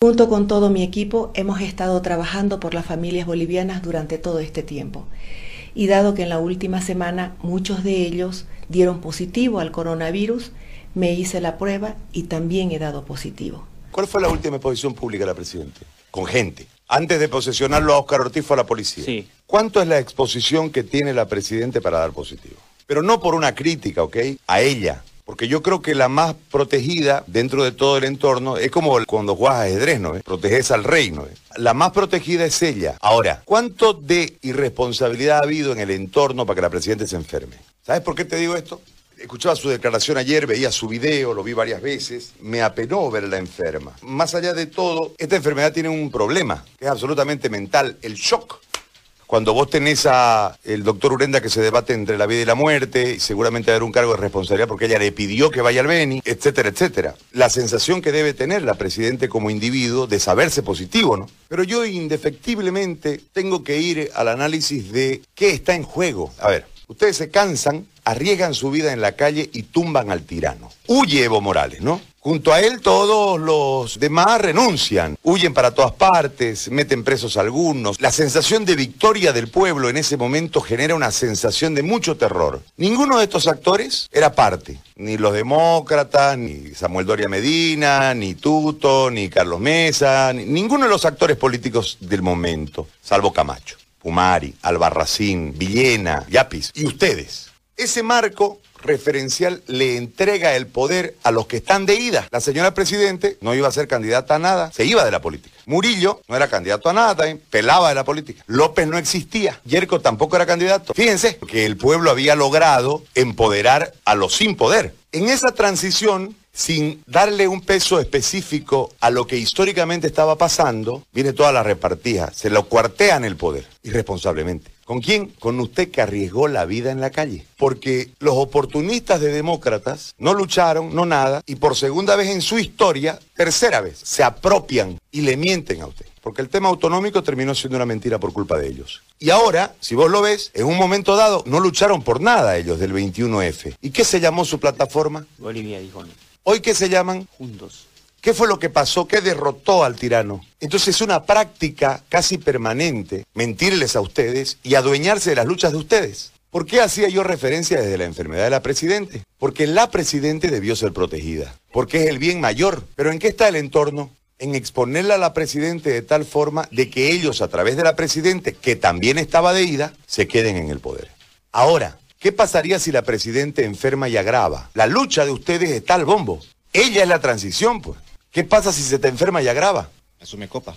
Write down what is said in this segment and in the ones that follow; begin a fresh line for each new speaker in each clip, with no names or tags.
Junto con todo mi equipo hemos estado trabajando por las familias bolivianas durante todo este tiempo. Y dado que en la última semana muchos de ellos dieron positivo al coronavirus, me hice la prueba y también he dado positivo.
¿Cuál fue la última exposición pública de la Presidenta? Con gente. Antes de posesionarlo a Oscar Ortiz fue a la policía.
Sí.
¿Cuánto es la exposición que tiene la Presidenta para dar positivo? Pero no por una crítica, ¿ok? A ella. Porque yo creo que la más protegida dentro de todo el entorno es como cuando juegas ajedrez, ¿no? Proteges al reino. La más protegida es ella. Ahora, ¿cuánto de irresponsabilidad ha habido en el entorno para que la Presidenta se enferme? ¿Sabes por qué te digo esto? Escuchaba su declaración ayer, veía su video, lo vi varias veces, me apenó verla enferma. Más allá de todo, esta enfermedad tiene un problema, que es absolutamente mental, el shock. Cuando vos tenés a el doctor Urenda que se debate entre la vida y la muerte, y seguramente haber un cargo de responsabilidad porque ella le pidió que vaya al Beni, etcétera, etcétera. La sensación que debe tener la Presidente como individuo de saberse positivo, ¿no? Pero yo indefectiblemente tengo que ir al análisis de qué está en juego. A ver, ustedes se cansan, arriesgan su vida en la calle y tumban al tirano. Huye Evo Morales, ¿no? Junto a él todos los demás renuncian, huyen para todas partes, meten presos algunos. La sensación de victoria del pueblo en ese momento genera una sensación de mucho terror. Ninguno de estos actores era parte, ni los demócratas, ni Samuel Doria Medina, ni Tuto, ni Carlos Mesa, ni- ninguno de los actores políticos del momento, salvo Camacho, Pumari, Albarracín, Villena, Yapis y ustedes. Ese marco referencial le entrega el poder a los que están de ida. La señora Presidente no iba a ser candidata a nada, se iba de la política. Murillo no era candidato a nada, también pelaba de la política. López no existía, Yerko tampoco era candidato. Fíjense que el pueblo había logrado empoderar a los sin poder. En esa transición, sin darle un peso específico a lo que históricamente estaba pasando, viene toda la repartija, se lo cuartean el poder, irresponsablemente. ¿Con quién? Con usted que arriesgó la vida en la calle. Porque los oportunistas de demócratas no lucharon, no nada, y por segunda vez en su historia, tercera vez, se apropian y le mienten a usted. Porque el tema autonómico terminó siendo una mentira por culpa de ellos. Y ahora, si vos lo ves, en un momento dado no lucharon por nada ellos del 21F. ¿Y qué se llamó su plataforma?
Bolivia dijo
Hoy qué se llaman
juntos.
¿Qué fue lo que pasó? ¿Qué derrotó al tirano? Entonces es una práctica casi permanente mentirles a ustedes y adueñarse de las luchas de ustedes. ¿Por qué hacía yo referencia desde la enfermedad de la Presidente? Porque la Presidente debió ser protegida, porque es el bien mayor. Pero ¿en qué está el entorno? En exponerla a la Presidente de tal forma de que ellos, a través de la Presidente, que también estaba de ida, se queden en el poder. Ahora, ¿qué pasaría si la Presidente enferma y agrava? La lucha de ustedes está al bombo. Ella es la transición, pues. ¿Qué pasa si se te enferma y agrava?
Asume copa.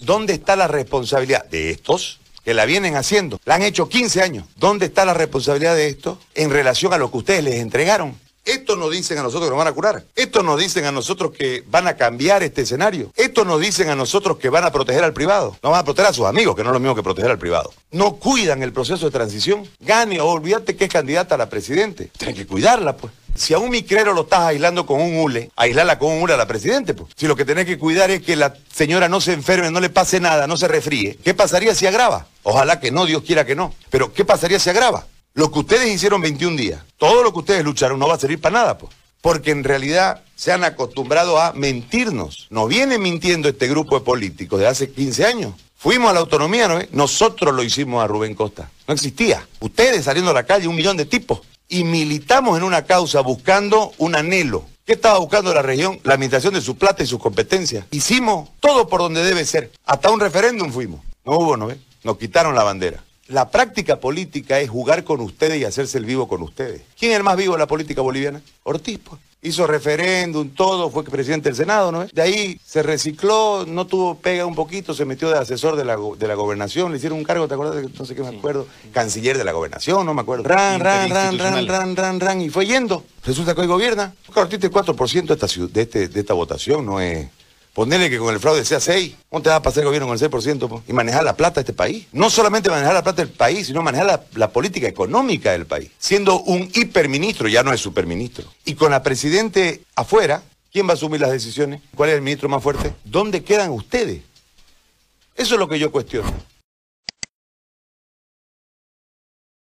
¿Dónde está la responsabilidad de estos que la vienen haciendo? La han hecho 15 años. ¿Dónde está la responsabilidad de estos en relación a lo que ustedes les entregaron? Estos nos dicen a nosotros que nos van a curar. Estos nos dicen a nosotros que van a cambiar este escenario. Estos nos dicen a nosotros que van a proteger al privado. No van a proteger a sus amigos, que no es lo mismo que proteger al privado. No cuidan el proceso de transición. Gane o olvídate que es candidata a la presidente. Tienen que cuidarla, pues. Si a un micrero lo estás aislando con un hule, aislarla con un hule a la presidente, pues. Si lo que tenés que cuidar es que la señora no se enferme, no le pase nada, no se refríe, ¿qué pasaría si agrava? Ojalá que no, Dios quiera que no. Pero ¿qué pasaría si agrava? Lo que ustedes hicieron 21 días, todo lo que ustedes lucharon no va a servir para nada, pues. Porque en realidad se han acostumbrado a mentirnos. Nos viene mintiendo este grupo de políticos de hace 15 años. Fuimos a la autonomía, ¿no? Nosotros lo hicimos a Rubén Costa. No existía. Ustedes saliendo a la calle, un millón de tipos. Y militamos en una causa buscando un anhelo. ¿Qué estaba buscando la región? La administración de su plata y sus competencias. Hicimos todo por donde debe ser. Hasta un referéndum fuimos. No hubo, ¿no? ve? Nos quitaron la bandera. La práctica política es jugar con ustedes y hacerse el vivo con ustedes. ¿Quién es el más vivo de la política boliviana? Ortiz, pues. Hizo referéndum, todo, fue presidente del Senado, ¿no? De ahí se recicló, no tuvo pega un poquito, se metió de asesor de la, de la gobernación, le hicieron un cargo, ¿te acuerdas? No sé qué me acuerdo. Canciller de la gobernación, no me acuerdo. Ran, ran, ran, ran, ran, ran, ran, y fue yendo. Resulta que hoy gobierna. Ortiz, el 4% de esta, ciu- de, este, de esta votación no es... Ponerle que con el fraude sea 6. ¿Cómo te va a pasar el gobierno con el 6% po? y manejar la plata de este país? No solamente manejar la plata del país, sino manejar la, la política económica del país. Siendo un hiperministro, ya no es superministro. Y con la presidente afuera, ¿quién va a asumir las decisiones? ¿Cuál es el ministro más fuerte? ¿Dónde quedan ustedes? Eso es lo que yo cuestiono.